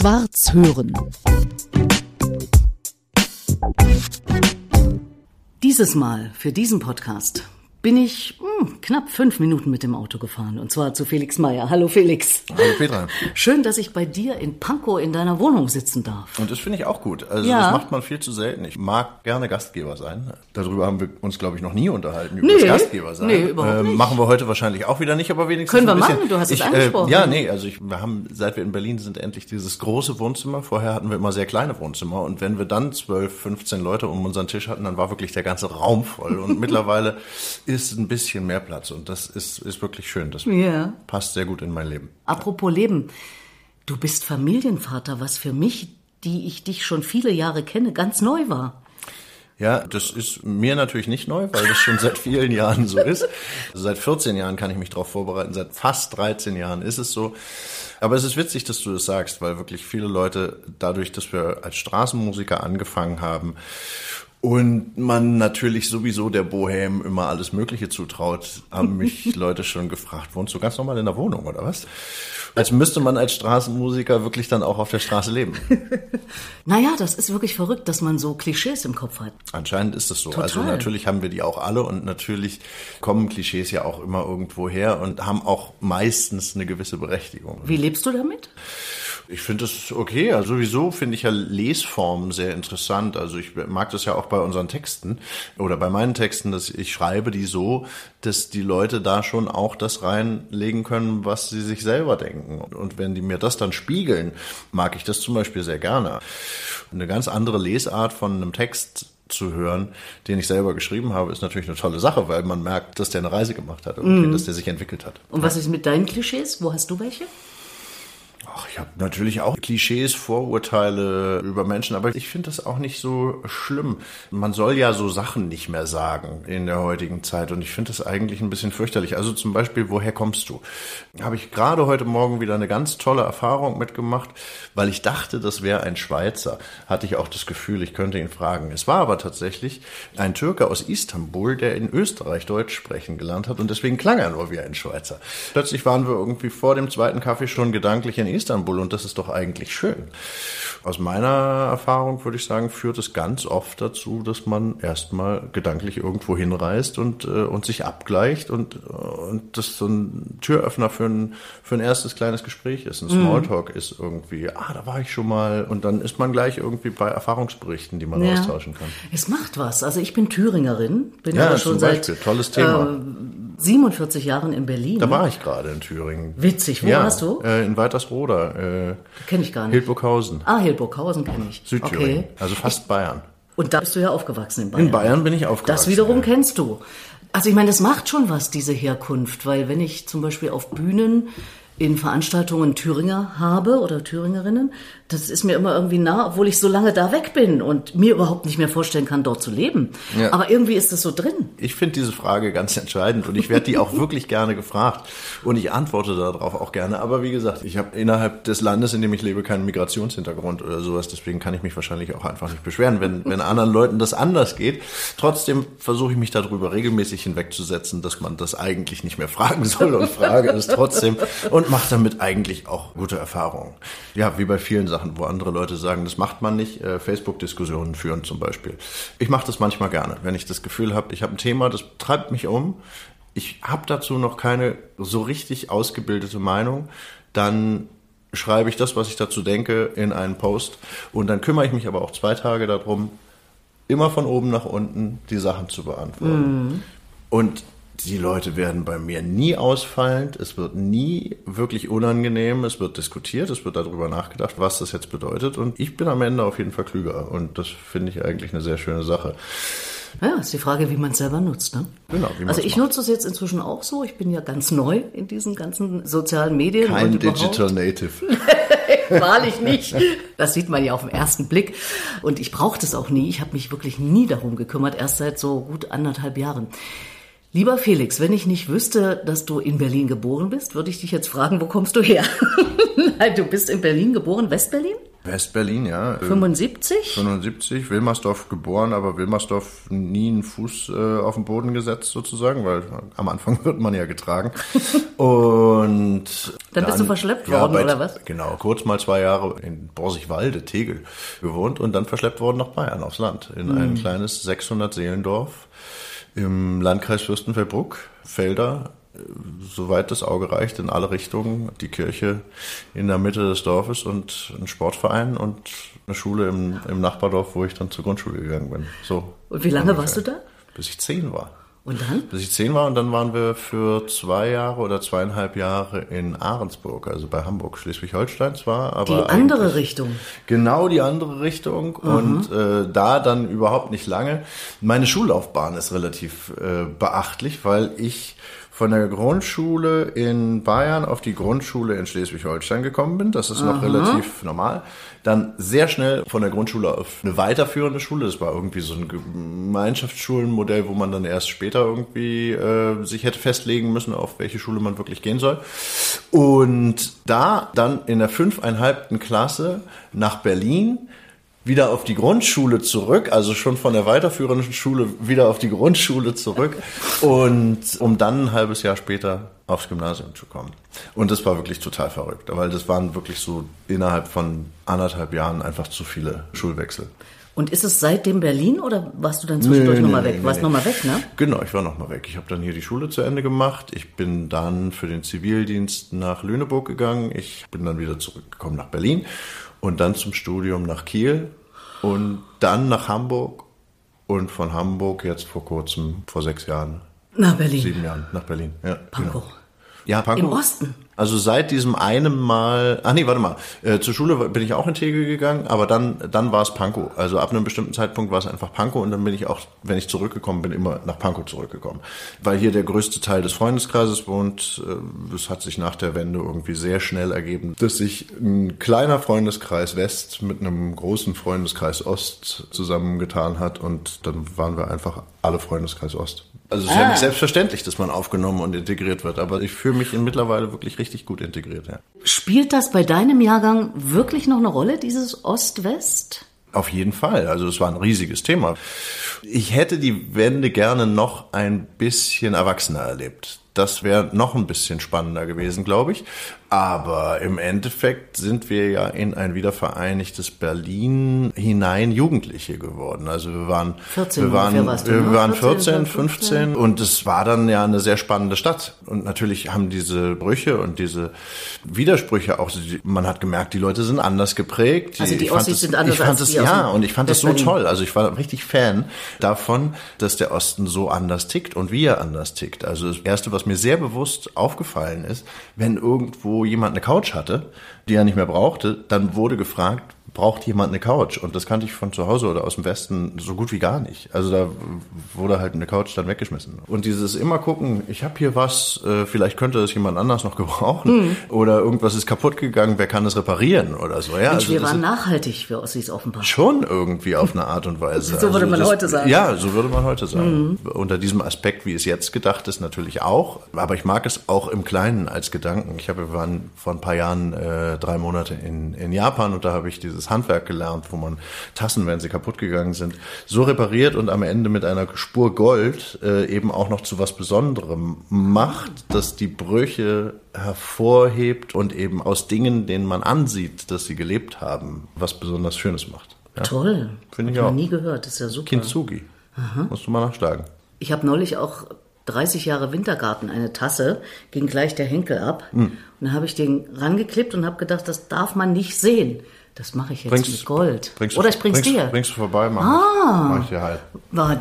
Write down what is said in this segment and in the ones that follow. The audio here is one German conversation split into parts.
Schwarz hören. Dieses Mal für diesen Podcast bin ich hm, knapp fünf Minuten mit dem Auto gefahren. Und zwar zu Felix Meyer. Hallo Felix. Hallo Petra. Schön, dass ich bei dir in Pankow in deiner Wohnung sitzen darf. Und das finde ich auch gut. Also Ja. das macht man viel zu selten. Ich mag gerne Gastgeber sein. Darüber haben wir uns, glaube ich, noch nie unterhalten, über Nee. das Gastgeber sein. Nee, überhaupt nicht. Machen wir heute wahrscheinlich auch wieder nicht, aber wenigstens Können wir bisschen. machen, du hast es ich, angesprochen. Äh, ja, nee, also ich, wir haben, seit wir in Berlin sind, endlich dieses große Wohnzimmer. Vorher hatten wir immer sehr kleine Wohnzimmer. Und wenn wir dann 12, 15 Leute um unseren Tisch hatten, dann war wirklich der ganze Raum voll. Und mittlerweile ist ein bisschen mehr Platz. Und das ist, ist wirklich schön. Das Ja. passt sehr gut in mein Leben. Apropos Leben. Du bist Familienvater, was für mich, die ich dich schon viele Jahre kenne, ganz neu war. Ja, das ist mir natürlich nicht neu, weil das schon seit vielen Jahren so ist. Seit 14 Jahren kann ich mich darauf vorbereiten, seit fast 13 Jahren ist es so. Aber es ist witzig, dass du das sagst, weil wirklich viele Leute, dadurch, dass wir als Straßenmusiker angefangen haben und man natürlich sowieso der Bohem immer alles Mögliche zutraut, haben mich Leute schon gefragt, wohnst du ganz normal in der Wohnung oder was? Als müsste man als Straßenmusiker wirklich dann auch auf der Straße leben. Naja, das ist wirklich verrückt, dass man so Klischees im Kopf hat. Anscheinend ist es so. Total. Also natürlich haben wir die auch alle und natürlich kommen Klischees ja auch immer irgendwo her und haben auch meistens eine gewisse Berechtigung. Wie lebst du damit? Ich finde es okay. Also sowieso finde ich ja Lesformen sehr interessant. Also ich mag das ja auch bei unseren Texten oder bei meinen Texten, dass ich schreibe die so, dass die Leute da schon auch das reinlegen können, was sie sich selber denken. Und wenn die mir das dann spiegeln, mag ich das zum Beispiel sehr gerne. Eine ganz andere Lesart von einem Text zu hören, den ich selber geschrieben habe, ist natürlich eine tolle Sache, weil man merkt, dass der eine Reise gemacht hat und dass der sich entwickelt hat. Und was ist mit deinen Klischees? Wo hast du welche? Ach, ich habe natürlich auch Klischees, Vorurteile über Menschen, aber ich finde das auch nicht so schlimm. Man soll ja so Sachen nicht mehr sagen in der heutigen Zeit und ich finde das eigentlich ein bisschen fürchterlich. Also zum Beispiel, woher kommst du? Habe ich gerade heute Morgen wieder eine ganz tolle Erfahrung mitgemacht, weil ich dachte, das wäre ein Schweizer. Hatte ich auch das Gefühl, ich könnte ihn fragen. Es war aber tatsächlich ein Türke aus Istanbul, der in Österreich Deutsch sprechen gelernt hat und deswegen klang er nur wie ein Schweizer. Plötzlich waren wir irgendwie vor dem zweiten Kaffee schon gedanklich in Istanbul und das ist doch eigentlich schön. Aus meiner Erfahrung würde ich sagen, führt es ganz oft dazu, dass man erstmal gedanklich irgendwo hinreist und, äh, und sich abgleicht und, und das so ein Türöffner für ein, für ein erstes kleines Gespräch ist. Ein Smalltalk ist irgendwie, ah, da war ich schon mal und dann ist man gleich irgendwie bei Erfahrungsberichten, die man austauschen kann. Es macht was. Also ich bin Thüringerin, bin Ja, aber schon zum seit. Tolles Thema. Äh, 47 Jahren in Berlin. Da war ich gerade in Thüringen. Witzig, wo ja, warst du? Äh, in Weitersroda, äh, Kenne ich gar nicht. Hildburghausen, Ah, Hildburghausen kenne ich. Südthüringen, Okay. also fast Bayern. Und da bist du ja aufgewachsen in Bayern. In Bayern bin ich aufgewachsen. Das wiederum ja. kennst du. Also ich meine, das macht schon was, diese Herkunft, weil wenn ich zum Beispiel auf Bühnen in Veranstaltungen Thüringer habe oder Thüringerinnen, das ist mir immer irgendwie nah, obwohl ich so lange da weg bin und mir überhaupt nicht mehr vorstellen kann, dort zu leben. Ja. Aber irgendwie ist das so drin. Ich finde diese Frage ganz entscheidend und ich werde die auch wirklich gerne gefragt und ich antworte darauf auch gerne. Aber wie gesagt, ich habe innerhalb des Landes, in dem ich lebe, keinen Migrationshintergrund oder sowas. Deswegen kann ich mich wahrscheinlich auch einfach nicht beschweren, wenn, wenn anderen Leuten das anders geht. Trotzdem versuche ich mich darüber regelmäßig hinwegzusetzen, dass man das eigentlich nicht mehr fragen soll und frage es trotzdem und mache damit eigentlich auch gute Erfahrungen. Ja, wie bei vielen Sachen, wo andere Leute sagen, das macht man nicht. Äh, Facebook-Diskussionen führen zum Beispiel. Ich mache das manchmal gerne, wenn ich das Gefühl habe, ich habe ein Thema, das treibt mich um. Ich habe dazu noch keine so richtig ausgebildete Meinung. Dann schreibe ich das, was ich dazu denke, in einen Post und dann kümmere ich mich aber auch zwei Tage darum, immer von oben nach unten die Sachen zu beantworten. Und die Leute werden bei mir nie ausfallend, es wird nie wirklich unangenehm, es wird diskutiert, es wird darüber nachgedacht, was das jetzt bedeutet und ich bin am Ende auf jeden Fall klüger und das finde ich eigentlich eine sehr schöne Sache. Ja, ist die Frage, wie man es selber nutzt. Ne? Genau, also ich macht. nutze es jetzt inzwischen auch so. Ich bin ja ganz neu in diesen ganzen sozialen Medien. Kein. Digital Native. Wahrlich nicht. Das sieht man ja auf den ersten Blick. Und ich brauche das auch nie. Ich habe mich wirklich nie darum gekümmert, erst seit so gut anderthalb Jahren. Lieber Felix, wenn ich nicht wüsste, dass du in Berlin geboren bist, würde ich dich jetzt fragen, wo kommst du her? Nein, du bist in Berlin geboren, Westberlin? Westberlin, ja. äh, 75? 75, Wilmersdorf geboren, aber Wilmersdorf nie einen Fuß äh, auf den Boden gesetzt sozusagen, weil am Anfang wird man ja getragen. Und Dann bist du verschleppt worden, bei, oder was? Genau, kurz mal zwei Jahre in Borsigwalde, Tegel, gewohnt und dann verschleppt worden nach Bayern, aufs Land, in ein kleines 600-Seelendorf im Landkreis Fürstenfeldbruck, Felder, soweit das Auge reicht, in alle Richtungen. Die Kirche in der Mitte des Dorfes und ein Sportverein und eine Schule im, im Nachbardorf, wo ich dann zur Grundschule gegangen bin. So. Und wie lange ungefähr. warst du da? Bis ich zehn war. Und dann? Bis ich zehn war und dann waren wir für zwei Jahre oder zweieinhalb Jahre in Ahrensburg, also bei Hamburg, Schleswig-Holstein zwar, aber Die andere Richtung. Genau die andere Richtung und äh, da dann überhaupt nicht lange. Meine Schullaufbahn ist relativ äh, beachtlich, weil ich von der Grundschule in Bayern auf die Grundschule in Schleswig-Holstein gekommen bin. Das ist noch relativ normal. Dann sehr schnell von der Grundschule auf eine weiterführende Schule. Das war irgendwie so ein Gemeinschaftsschulenmodell, wo man dann erst später irgendwie äh, sich hätte festlegen müssen, auf welche Schule man wirklich gehen soll. Und da dann in der fünfeinhalbten Klasse nach Berlin wieder auf die Grundschule zurück, also schon von der weiterführenden Schule wieder auf die Grundschule zurück und um dann ein halbes Jahr später aufs Gymnasium zu kommen. Und das war wirklich total verrückt, weil das waren wirklich so innerhalb von anderthalb Jahren einfach zu viele Schulwechsel. Und ist es seitdem Berlin oder warst du dann zwischendurch Nee, nochmal nee, weg? nee, warst nee. nochmal weg, ne? Genau, ich war noch mal weg. Ich habe dann hier die Schule zu Ende gemacht. Ich bin dann für den Zivildienst nach Lüneburg gegangen. Ich bin dann wieder zurückgekommen nach Berlin und dann zum Studium nach Kiel und dann nach Hamburg und von Hamburg jetzt vor kurzem, vor sechs Jahren, Nach Berlin. sieben Jahren nach Berlin. Ja, Pankow. Genau. Ja, Pankow. Im Osten. Also seit diesem einen Mal, ach nee, warte mal, äh, zur Schule bin ich auch in Tegel gegangen, aber dann, dann war es Pankow. Also ab einem bestimmten Zeitpunkt war es einfach Pankow und dann bin ich auch, wenn ich zurückgekommen bin, immer nach Pankow zurückgekommen. Weil hier der größte Teil des Freundeskreises wohnt. Äh, Es hat sich nach der Wende irgendwie sehr schnell ergeben, dass sich ein kleiner Freundeskreis West mit einem großen Freundeskreis Ost zusammengetan hat und dann waren wir einfach alle Freundeskreis Ost. Also es ist ja Ah. nicht selbstverständlich, dass man aufgenommen und integriert wird, aber ich fühle mich in mittlerweile wirklich richtig gut integriert, ja. Spielt das bei deinem Jahrgang wirklich noch eine Rolle, dieses Ost-West? Auf jeden Fall. Also es war ein riesiges Thema. Ich hätte die Wende gerne noch ein bisschen erwachsener erlebt. Das wäre noch ein bisschen spannender gewesen, glaube ich. Aber im Endeffekt sind wir ja in ein wiedervereinigtes Berlin hinein Jugendliche geworden. Also wir waren, 14 wir waren, wir ne? waren 14, 14, 15 und es war dann ja eine sehr spannende Stadt. Und natürlich haben diese Brüche und diese Widersprüche auch, man hat gemerkt, die Leute sind anders geprägt. Also die ich Ossis es- sind anders ich fand als aus Ja, und ich fand das so toll. Also ich war richtig Fan davon, dass der Osten so anders tickt und wie er anders tickt. Also das Erste, was mir sehr bewusst aufgefallen ist, wenn irgendwo jemand eine Couch hatte, die er nicht mehr brauchte, dann wurde gefragt, braucht jemand eine Couch? Und das kannte ich von zu Hause oder aus dem Westen so gut wie gar nicht. Also da wurde halt eine Couch dann weggeschmissen. Und dieses immer gucken, ich habe hier was, äh, vielleicht könnte das jemand anders noch gebrauchen. Oder irgendwas ist kaputt gegangen, wer kann es reparieren oder so. Ja, Mensch, also wir das waren nachhaltig für Ossis offenbar. Schon irgendwie auf eine Art und Weise. Also So würde man heute sagen. Ja, so würde man heute sagen. Unter diesem Aspekt, wie es jetzt gedacht ist, natürlich auch. Aber ich mag es auch im Kleinen als Gedanken. Ich habe, wir waren vor ein paar Jahren äh, drei Monate in, in Japan und da habe ich dieses Handwerk gelernt, wo man Tassen, wenn sie kaputt gegangen sind, so repariert und am Ende mit einer Spur Gold äh, eben auch noch zu was Besonderem macht, dass die Brüche hervorhebt und eben aus Dingen, denen man ansieht, dass sie gelebt haben, was besonders Schönes macht. Ja? Toll. Finde ich Hab auch. nie gehört, das ist ja super. Kintsugi. Musst du mal nachschlagen. Ich habe neulich auch 30 Jahre Wintergarten eine Tasse, ging gleich der Henkel ab. Hm. Und dann habe ich den rangeklippt und habe gedacht, das darf man nicht sehen. Das mache ich jetzt Bringst- mit Gold. Bringst Oder ich bring's bringst, dir. Bringst du vorbei, mach, ah. mach ich dir halt.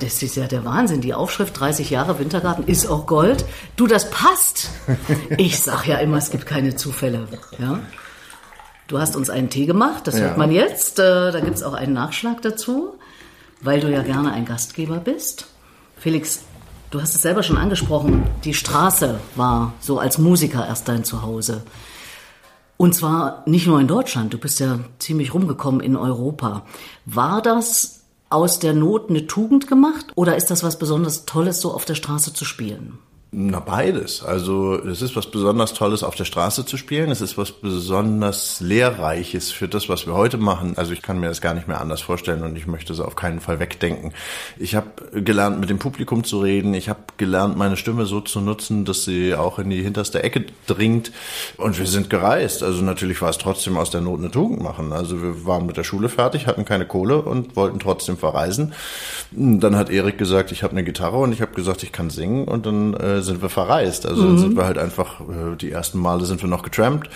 Das ist ja der Wahnsinn. Die Aufschrift 30 Jahre Wintergarten ist auch Gold. Du, das passt. Ich sag ja immer, es gibt keine Zufälle. Ja? Du hast uns einen Tee gemacht, das Ja. hört man jetzt. Äh, Da gibt's auch einen Nachschlag dazu, weil du ja gerne ein Gastgeber bist. Felix, du hast es selber schon angesprochen. Die Straße war so als Musiker erst dein Zuhause. Und zwar nicht nur in Deutschland, du bist ja ziemlich rumgekommen in Europa. War das aus der Not eine Tugend gemacht oder ist das was besonders Tolles, so auf der Straße zu spielen? Na, beides. Also es ist was besonders Tolles, auf der Straße zu spielen. Es ist was besonders Lehrreiches für das, was wir heute machen. Also ich kann mir das gar nicht mehr anders vorstellen und ich möchte es auf keinen Fall wegdenken. Ich habe gelernt, mit dem Publikum zu reden. Ich habe gelernt, meine Stimme so zu nutzen, dass sie auch in die hinterste Ecke dringt. Und wir sind gereist. Also natürlich war es trotzdem aus der Not eine Tugend machen. Also wir waren mit der Schule fertig, hatten keine Kohle und wollten trotzdem verreisen. Dann hat Erik gesagt, ich habe eine Gitarre und ich habe gesagt, ich kann singen und dann äh, sind wir verreist. Also mhm. sind wir halt einfach, äh, die ersten Male sind wir noch getrampt.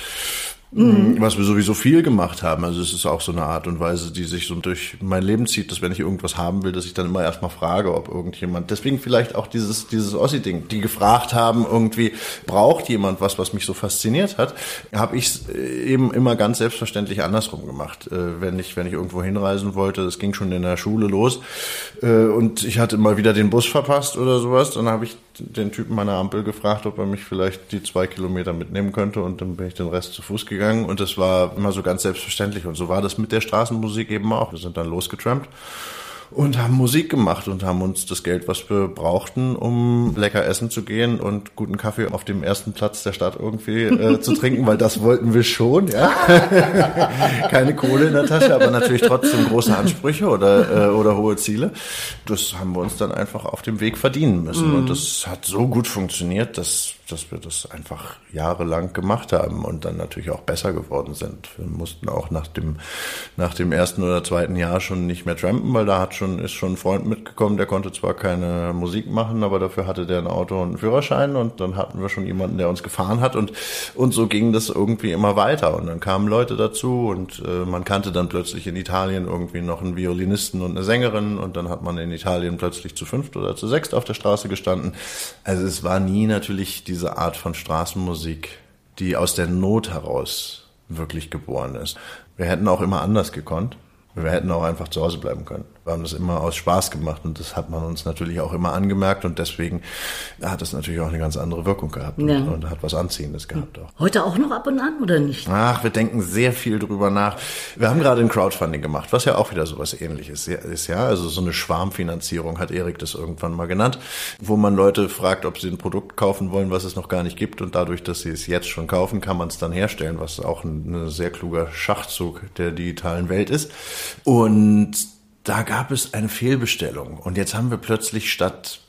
Mhm. Was wir sowieso viel gemacht haben. Also es ist auch so eine Art und Weise, die sich so durch mein Leben zieht, dass wenn ich irgendwas haben will, dass ich dann immer erstmal frage, ob irgendjemand, deswegen vielleicht auch dieses, dieses Ossi-Ding, die gefragt haben, irgendwie, braucht jemand was, was mich so fasziniert hat, habe ich äh, eben immer ganz selbstverständlich andersrum gemacht. Äh, wenn ich, wenn ich irgendwo hinreisen wollte, das ging schon in der Schule los, äh, und ich hatte mal wieder den Bus verpasst oder sowas, dann habe ich den Typen meiner Ampel gefragt, ob er mich vielleicht die zwei Kilometer mitnehmen könnte und dann bin ich den Rest zu Fuß gegangen und das war immer so ganz selbstverständlich und so war das mit der Straßenmusik eben auch. Wir sind dann losgetrampt und haben Musik gemacht und haben uns das Geld, was wir brauchten, um lecker essen zu gehen und guten Kaffee auf dem ersten Platz der Stadt irgendwie äh, zu trinken, weil das wollten wir schon, ja. Keine Kohle in der Tasche, aber natürlich trotzdem große Ansprüche oder, äh, oder hohe Ziele. Das haben wir uns dann einfach auf dem Weg verdienen müssen. Mm. Und das hat so gut funktioniert, dass dass wir das einfach jahrelang gemacht haben und dann natürlich auch besser geworden sind. Wir mussten auch nach dem, nach dem ersten oder zweiten Jahr schon nicht mehr trampen, weil da hat schon, ist schon ein Freund mitgekommen, der konnte zwar keine Musik machen, aber dafür hatte der ein Auto und einen Führerschein und dann hatten wir schon jemanden, der uns gefahren hat und, und so ging das irgendwie immer weiter und dann kamen Leute dazu und äh, man kannte dann plötzlich in Italien irgendwie noch einen Violinisten und eine Sängerin und dann hat man in Italien plötzlich zu fünft oder zu sechst auf der Straße gestanden. Also es war nie natürlich die diese Art von Straßenmusik, die aus der Not heraus wirklich geboren ist. Wir hätten auch immer anders gekonnt. Wir hätten auch einfach zu Hause bleiben können. Wir haben das immer aus Spaß gemacht und das hat man uns natürlich auch immer angemerkt und deswegen hat es natürlich auch eine ganz andere Wirkung gehabt ja. und, und, hat was Anziehendes gehabt auch. Heute auch noch ab und an oder nicht? Ach, wir denken sehr viel drüber nach. Wir haben gerade ein Crowdfunding gemacht, was ja auch wieder so was ähnliches ist, ja. Also so eine Schwarmfinanzierung hat Erik das irgendwann mal genannt, wo man Leute fragt, ob sie ein Produkt kaufen wollen, was es noch gar nicht gibt und dadurch, dass sie es jetzt schon kaufen, kann man es dann herstellen, was auch ein, ein sehr kluger Schachzug der digitalen Welt ist. Und da gab es eine Fehlbestellung und jetzt haben wir plötzlich statt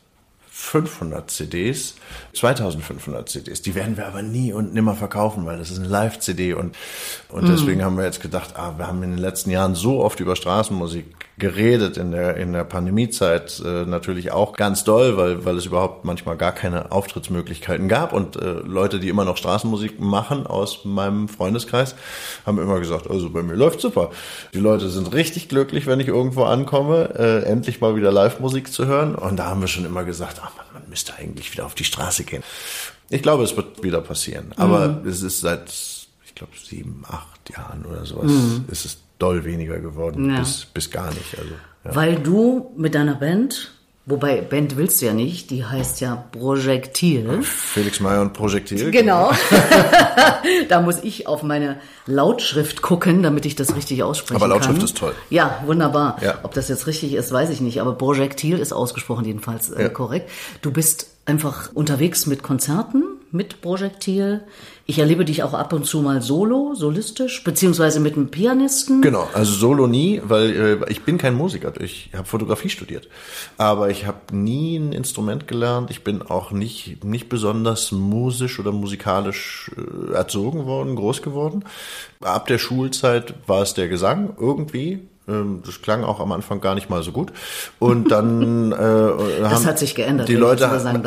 500 CDs, 2500 CDs. Die werden wir aber nie und nimmer verkaufen, weil das ist eine Live-CD und, und deswegen mm. haben wir jetzt gedacht, ah, wir haben in den letzten Jahren so oft über Straßenmusik geredet in der, in der Pandemiezeit äh, natürlich auch ganz doll, weil, weil es überhaupt manchmal gar keine Auftrittsmöglichkeiten gab und äh, Leute, die immer noch Straßenmusik machen aus meinem Freundeskreis, haben immer gesagt, also bei mir läuft super. Die Leute sind richtig glücklich, wenn ich irgendwo ankomme, äh, endlich mal wieder Live-Musik zu hören und da haben wir schon immer gesagt, ach man, man müsste eigentlich wieder auf die Straße gehen. Ich glaube, es wird wieder passieren, aber mhm. es ist seit, ich glaube, sieben, acht Jahren oder sowas, mhm. ist es doll weniger geworden, ja. bis, bis gar nicht. Also, ja. Weil du mit deiner Band, wobei Band willst du ja nicht, die heißt ja Projektil. Felix Meyer und Projektil. Genau. da muss ich auf meine Lautschrift gucken, damit ich das richtig aussprechen kann. Aber Lautschrift kann. ist toll. Ja, wunderbar. Ja. Ob das jetzt richtig ist, weiß ich nicht, aber Projektil ist ausgesprochen jedenfalls äh, korrekt. Du bist einfach unterwegs mit Konzerten mit Projektil. Ich erlebe dich auch ab und zu mal solo, solistisch, beziehungsweise mit einem Pianisten. Genau, also solo nie, weil äh, ich bin kein Musiker. Ich habe Fotografie studiert, aber ich habe nie ein Instrument gelernt. Ich bin auch nicht nicht besonders musisch oder musikalisch äh, erzogen worden, groß geworden. Ab der Schulzeit war es der Gesang irgendwie das klang auch am Anfang gar nicht mal so gut. Und dann äh, das hat sich geändert. Die Leute hatten,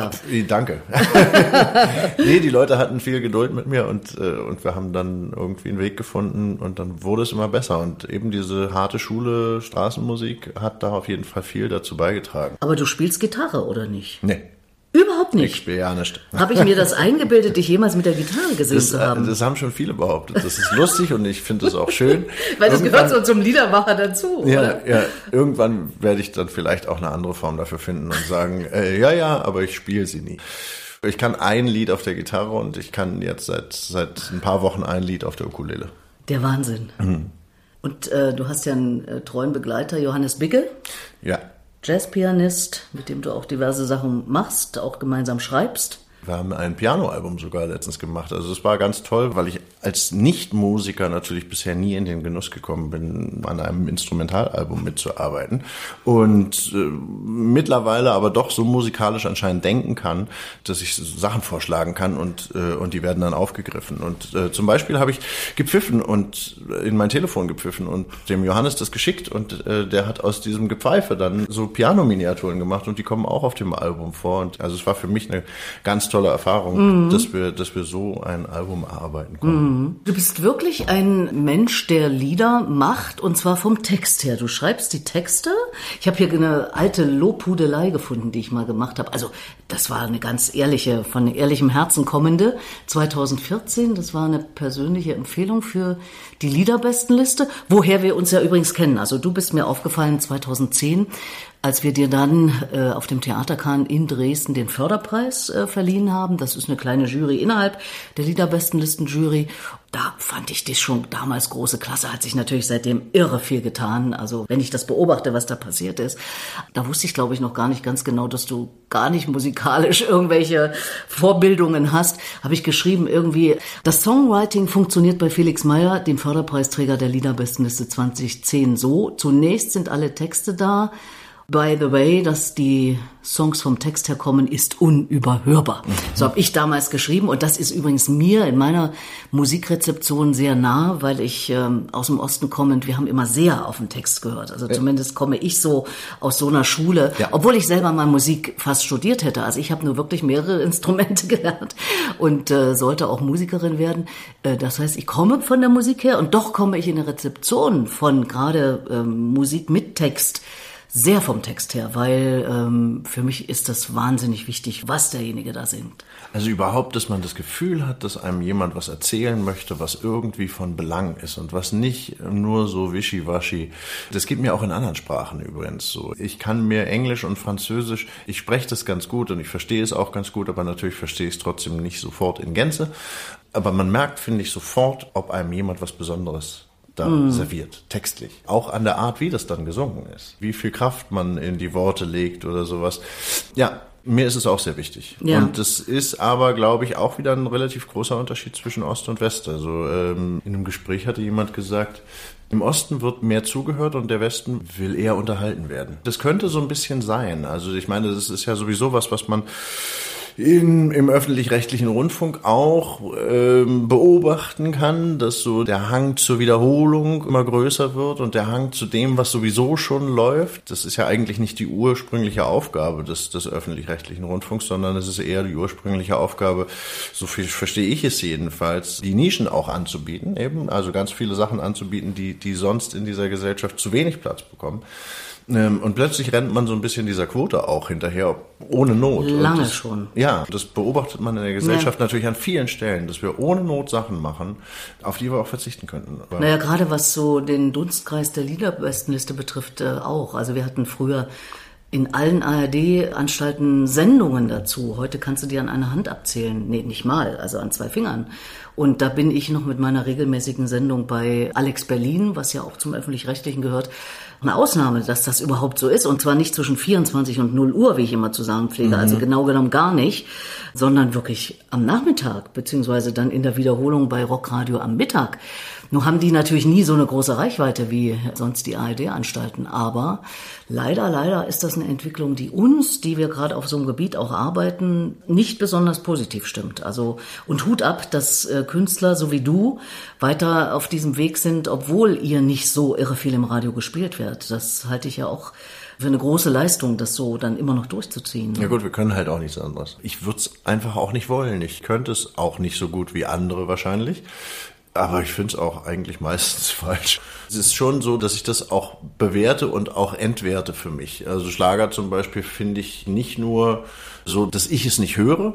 danke. nee, die Leute hatten viel Geduld mit mir und äh, und wir haben dann irgendwie einen Weg gefunden und dann wurde es immer besser und eben diese harte Schule Straßenmusik hat da auf jeden Fall viel dazu beigetragen. Aber du spielst Gitarre oder nicht? Nee. Überhaupt nicht. Ich spiele ja nicht. Habe ich mir das eingebildet, dich jemals mit der Gitarre gesehen das, zu haben? Das haben schon viele behauptet. Das ist lustig und ich finde es auch schön. Weil das gehört so zum Liedermacher dazu. Ja, oder? ja, irgendwann werde ich dann vielleicht auch eine andere Form dafür finden und sagen, äh, ja, ja, aber ich spiele sie nie. Ich kann ein Lied auf der Gitarre und ich kann jetzt seit, seit ein paar Wochen ein Lied auf der Ukulele. Der Wahnsinn. Mhm. Und äh, du hast ja einen äh, treuen Begleiter, Johannes Bicke. Ja. Jazzpianist, mit dem du auch diverse Sachen machst, auch gemeinsam schreibst. Wir haben ein Pianoalbum sogar letztens gemacht. Also es war ganz toll, weil ich als Nicht-Musiker natürlich bisher nie in den Genuss gekommen bin, an einem Instrumentalalbum mitzuarbeiten. Und äh, mittlerweile aber doch so musikalisch anscheinend denken kann, dass ich Sachen vorschlagen kann und, äh, und die werden dann aufgegriffen. Und äh, zum Beispiel habe ich gepfiffen und in mein Telefon gepfiffen und dem Johannes das geschickt und äh, der hat aus diesem Gepfeife dann so Piano-Miniaturen gemacht und die kommen auch auf dem Album vor. Und also es war für mich eine ganz tolle Erfahrung, mhm. dass wir, dass wir so ein Album erarbeiten konnten. Mhm. Du bist wirklich ein Mensch, der Lieder macht und zwar vom Text her. Du schreibst die Texte. Ich habe hier eine alte Lobhudelei gefunden, die ich mal gemacht habe. Also das war eine ganz ehrliche, von ehrlichem Herzen kommende 2014. Das war eine persönliche Empfehlung für die Liederbestenliste, woher wir uns ja übrigens kennen. Also du bist mir aufgefallen 2010 als wir dir dann äh, auf dem Theaterkahn in Dresden den Förderpreis äh, verliehen haben, das ist eine kleine Jury innerhalb der Liederbestenlisten-Jury, da fand ich dich schon damals große Klasse, hat sich natürlich seitdem irre viel getan. Also wenn ich das beobachte, was da passiert ist, da wusste ich glaube ich noch gar nicht ganz genau, dass du gar nicht musikalisch irgendwelche Vorbildungen hast, habe ich geschrieben irgendwie, das Songwriting funktioniert bei Felix Meyer, dem Förderpreisträger der Liederbestenliste 2010 so, zunächst sind alle Texte da, By the way, dass die Songs vom Text her kommen, ist unüberhörbar. Mhm. So habe ich damals geschrieben und das ist übrigens mir in meiner Musikrezeption sehr nah, weil ich ähm, aus dem Osten kommend, wir haben immer sehr auf den Text gehört. Also zumindest komme ich so aus so einer Schule, ja. obwohl ich selber mal Musik fast studiert hätte. Also ich habe nur wirklich mehrere Instrumente gelernt und äh, sollte auch Musikerin werden. Äh, das heißt, ich komme von der Musik her und doch komme ich in der Rezeption von gerade ähm, Musik mit Text sehr vom Text her, weil ähm, für mich ist das wahnsinnig wichtig, was derjenige da singt. Also überhaupt, dass man das Gefühl hat, dass einem jemand was erzählen möchte, was irgendwie von Belang ist und was nicht nur so wischiwaschi. Das geht mir auch in anderen Sprachen übrigens so. Ich kann mir Englisch und Französisch, ich spreche das ganz gut und ich verstehe es auch ganz gut, aber natürlich verstehe ich es trotzdem nicht sofort in Gänze. Aber man merkt, finde ich, sofort, ob einem jemand was Besonderes da mm. serviert, textlich. Auch an der Art, wie das dann gesungen ist. Wie viel Kraft man in die Worte legt oder sowas. Ja, mir ist es auch sehr wichtig. Ja. Und es ist aber, glaube ich, auch wieder ein relativ großer Unterschied zwischen Ost und West. Also ähm, in einem Gespräch hatte jemand gesagt, im Osten wird mehr zugehört und der Westen will eher unterhalten werden. Das könnte so ein bisschen sein. Also ich meine, das ist ja sowieso was, was man in, im öffentlich-rechtlichen Rundfunk auch ähm, beobachten kann, dass so der Hang zur Wiederholung immer größer wird und der Hang zu dem, was sowieso schon läuft. Das ist ja eigentlich nicht die ursprüngliche Aufgabe des, des öffentlich-rechtlichen Rundfunks, sondern es ist eher die ursprüngliche Aufgabe, so viel verstehe ich es jedenfalls, die Nischen auch anzubieten, eben, also ganz viele Sachen anzubieten, die, die sonst in dieser Gesellschaft zu wenig Platz bekommen. Ähm, und plötzlich rennt man so ein bisschen dieser Quote auch hinterher, ohne Not. Lange das, schon. Ja, das beobachtet man in der Gesellschaft ja. natürlich an vielen Stellen, dass wir ohne Not Sachen machen, auf die wir auch verzichten könnten. Aber naja, gerade was so den Dunstkreis der Liederbestenliste betrifft, äh, auch. Also wir hatten früher in allen ARD-Anstalten Sendungen dazu. Heute kannst du dir an einer Hand abzählen. Nee, nicht mal, also an zwei Fingern. Und da bin ich noch mit meiner regelmäßigen Sendung bei Alex Berlin, was ja auch zum Öffentlich-Rechtlichen gehört, eine Ausnahme, dass das überhaupt so ist. Und zwar nicht zwischen 24 und 0 Uhr, wie ich immer zu sagen pflege, also mhm. also genau genommen gar nicht, sondern wirklich am Nachmittag, beziehungsweise dann in der Wiederholung bei Rockradio am Mittag. Nun haben die natürlich nie so eine große Reichweite wie sonst die ARD-Anstalten, aber leider, leider ist das eine Entwicklung, die uns, die wir gerade auf so einem Gebiet auch arbeiten, nicht besonders positiv stimmt. Also und Hut ab, dass äh, Künstler so wie du weiter auf diesem Weg sind, obwohl ihr nicht so irre viel im Radio gespielt werdet. Das halte ich ja auch für eine große Leistung, das so dann immer noch durchzuziehen. Ne? Ja gut, wir können halt auch nichts anderes. Ich würde es einfach auch nicht wollen. Ich könnte es auch nicht so gut wie andere wahrscheinlich. Aber ich finde es auch eigentlich meistens falsch. Es ist schon so, dass ich das auch bewerte und auch entwerte für mich. Also Schlager zum Beispiel finde ich nicht nur so, dass ich es nicht höre,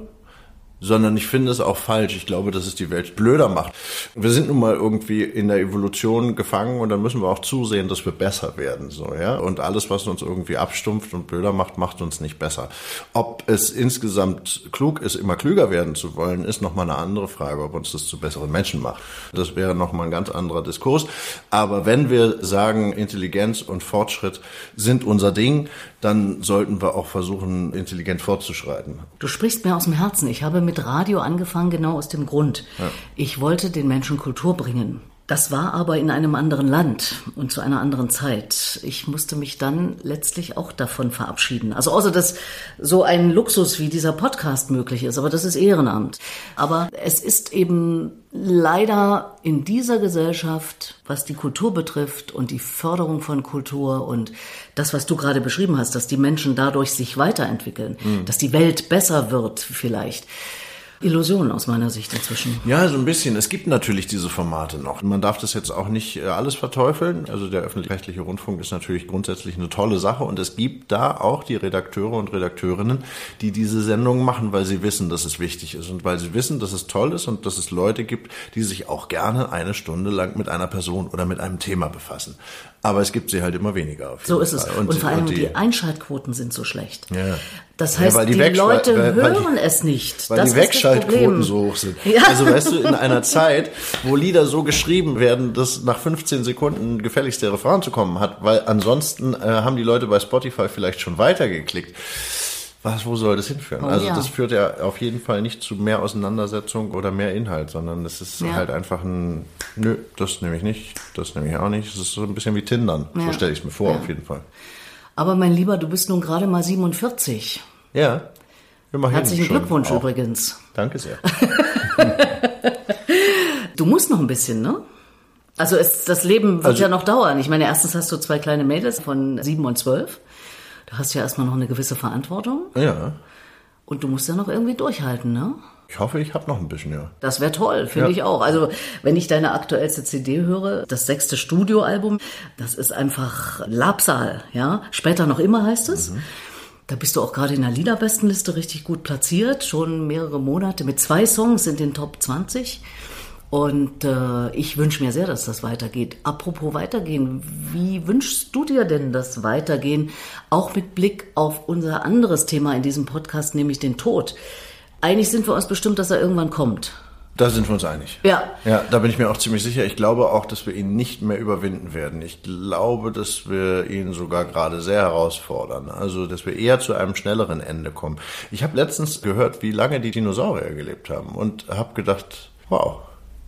sondern ich finde es auch falsch. Ich glaube, dass es die Welt blöder macht. Wir sind nun mal irgendwie in der Evolution gefangen und dann müssen wir auch zusehen, dass wir besser werden, so, ja. Und alles, was uns irgendwie abstumpft und blöder macht, macht uns nicht besser. Ob es insgesamt klug ist, immer klüger werden zu wollen, ist nochmal eine andere Frage, ob uns das zu besseren Menschen macht. Das wäre nochmal ein ganz anderer Diskurs. Aber wenn wir sagen, Intelligenz und Fortschritt sind unser Ding, dann sollten wir auch versuchen, intelligent fortzuschreiten. Du sprichst mir aus dem Herzen. Ich habe mit Radio angefangen, genau aus dem Grund. Ja. Ich wollte den Menschen Kultur bringen. Das war aber in einem anderen Land und zu einer anderen Zeit. Ich musste mich dann letztlich auch davon verabschieden. Also außer dass so ein Luxus wie dieser Podcast möglich ist, aber das ist Ehrenamt. Aber es ist eben leider in dieser Gesellschaft, was die Kultur betrifft und die Förderung von Kultur und das, was du gerade beschrieben hast, dass die Menschen dadurch sich weiterentwickeln, mhm. dass die Welt besser wird vielleicht Illusion aus meiner Sicht inzwischen. Ja, so ein bisschen. Es gibt natürlich diese Formate noch. Man darf das jetzt auch nicht äh, alles verteufeln. Also der öffentlich-rechtliche Rundfunk ist natürlich grundsätzlich eine tolle Sache und es gibt da auch die Redakteure und Redakteurinnen, die diese Sendungen machen, weil sie wissen, dass es wichtig ist und weil sie wissen, dass es toll ist und dass es Leute gibt, die sich auch gerne eine Stunde lang mit einer Person oder mit einem Thema befassen. Aber es gibt sie halt immer weniger. so ist es. Und, und vor allem und die, die, Einschaltquoten sind so schlecht. Ja. Das heißt, ja, die, die Leute weil, weil hören die, es nicht. Weil das die Wegschaltquoten so hoch sind. Ja. Also weißt du, in einer Zeit, wo Lieder so geschrieben werden, dass nach 15 Sekunden gefälligst der Refrain zu kommen hat, weil ansonsten äh, haben die Leute bei Spotify vielleicht schon weitergeklickt was, wo soll das hinführen? Oh, also ja. das führt ja auf jeden Fall nicht zu mehr Auseinandersetzung oder mehr Inhalt, sondern es ist ja. halt einfach ein, nö, das nehme ich nicht, das nehme ich auch nicht. Es ist so ein bisschen wie Tindern, so stelle ich es mir vor, auf jeden Fall. Aber mein Lieber, du bist nun gerade mal 47. Ja. Herzlichen Glückwunsch auch. übrigens. Danke sehr. du musst noch ein bisschen, ne? Also es, das Leben wird also, ja noch dauern. Ich meine, erstens hast du zwei kleine Mädels von sieben und zwölf. Du hast ja erstmal noch eine gewisse Verantwortung. Ja. Und du musst ja noch irgendwie durchhalten, ne? Ich hoffe, ich habe noch ein bisschen, ja. Das wäre toll, finde ja. ich auch. Also, wenn ich deine aktuellste CD höre, das sechste Studioalbum, das ist einfach Labsal, ja. Später noch immer heißt es. Mhm. Da bist du auch gerade in der Liederbestenliste richtig gut platziert, schon mehrere Monate mit zwei Songs in den Top 20. Und äh, ich wünsche mir sehr, dass das weitergeht. Apropos weitergehen, wie wünschst du dir denn das Weitergehen, auch mit Blick auf unser anderes Thema in diesem Podcast, nämlich den Tod? Einig sind wir uns bestimmt, dass er irgendwann kommt. Da sind wir uns einig. Ja. Ja, da bin ich mir auch ziemlich sicher. Ich glaube auch, dass wir ihn nicht mehr überwinden werden. Ich glaube, dass wir ihn sogar gerade sehr herausfordern. Also, dass wir eher zu einem schnelleren Ende kommen. Ich habe letztens gehört, wie lange die Dinosaurier gelebt haben und habe gedacht, wow,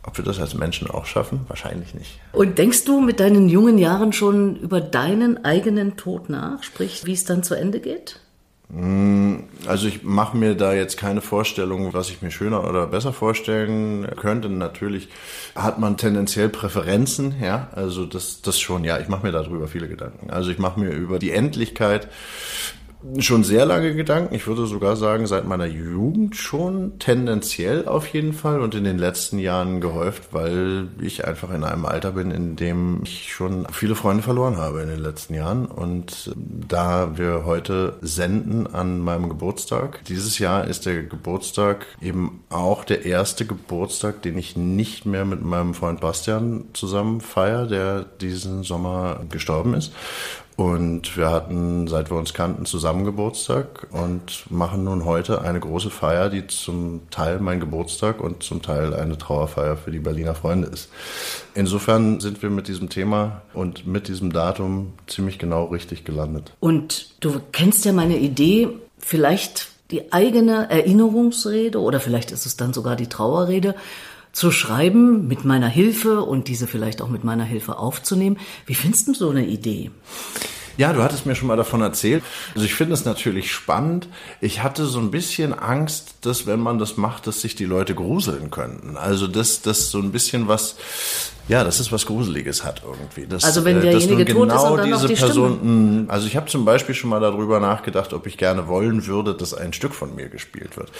ob wir das als Menschen auch schaffen? Wahrscheinlich nicht. Und denkst du mit deinen jungen Jahren schon über deinen eigenen Tod nach? Sprich, wie es dann zu Ende geht? Mm, also ich mache mir da jetzt keine Vorstellung, was ich mir schöner oder besser vorstellen könnte. Natürlich hat man tendenziell Präferenzen, ja, also das, das schon, ja, ich mache mir darüber viele Gedanken. Also ich mache mir über die Endlichkeit schon sehr lange Gedanken. Ich würde sogar sagen, seit meiner Jugend schon tendenziell auf jeden Fall und in den letzten Jahren gehäuft, weil ich einfach in einem Alter bin, in dem ich schon viele Freunde verloren habe in den letzten Jahren. Und da wir heute senden an meinem Geburtstag, dieses Jahr ist der Geburtstag eben auch der erste Geburtstag, den ich nicht mehr mit meinem Freund Bastian zusammen feiere, der diesen Sommer gestorben ist. Und wir hatten, seit wir uns kannten, zusammen Geburtstag und machen nun heute eine große Feier, die zum Teil mein Geburtstag und zum Teil eine Trauerfeier für die Berliner Freunde ist. Insofern sind wir mit diesem Thema und mit diesem Datum ziemlich genau richtig gelandet. Und du kennst ja meine Idee, vielleicht die eigene Erinnerungsrede oder vielleicht ist es dann sogar die Trauerrede zu schreiben mit meiner Hilfe und diese vielleicht auch mit meiner Hilfe aufzunehmen. Wie findest du so eine Idee? Ja, du hattest mir schon mal davon erzählt. Also ich finde es natürlich spannend. Ich hatte so ein bisschen Angst, dass wenn man das macht, dass sich die Leute gruseln könnten. Also dass das so ein bisschen was ja, dass es was Gruseliges hat irgendwie. Dass, Also wenn äh, derjenige nun tot ist und dann noch diese die Person, mh, also ich habe zum Beispiel schon mal darüber nachgedacht, ob ich gerne wollen würde, dass ein Stück von mir gespielt wird.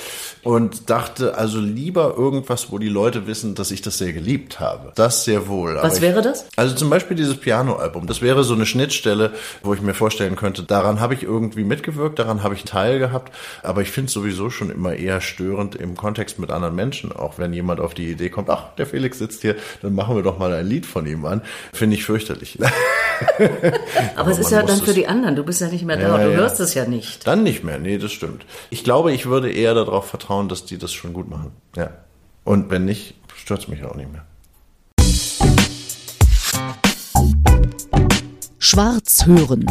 Und dachte, also lieber irgendwas, wo die Leute wissen, dass ich das sehr geliebt habe. Das sehr wohl. Was Aber wäre ich, das? Also zum Beispiel dieses Piano-Album. Das wäre so eine Schnittstelle, wo ich mir vorstellen könnte, daran habe ich irgendwie mitgewirkt, daran habe ich Teil gehabt. Aber ich finde es sowieso schon immer eher störend im Kontext mit anderen Menschen. Auch wenn jemand auf die Idee kommt, ach, der Felix sitzt hier, dann machen wir doch noch mal ein Lied von ihm an, finde ich fürchterlich. Aber, Aber es ist ja dann für die anderen. Du bist ja nicht mehr da, ja, du ja. hörst es ja nicht. Dann nicht mehr, nee, das stimmt. Ich glaube, ich würde eher darauf vertrauen, dass die das schon gut machen. Ja. Und wenn nicht, stört es mich auch nicht mehr. Schwarz hören.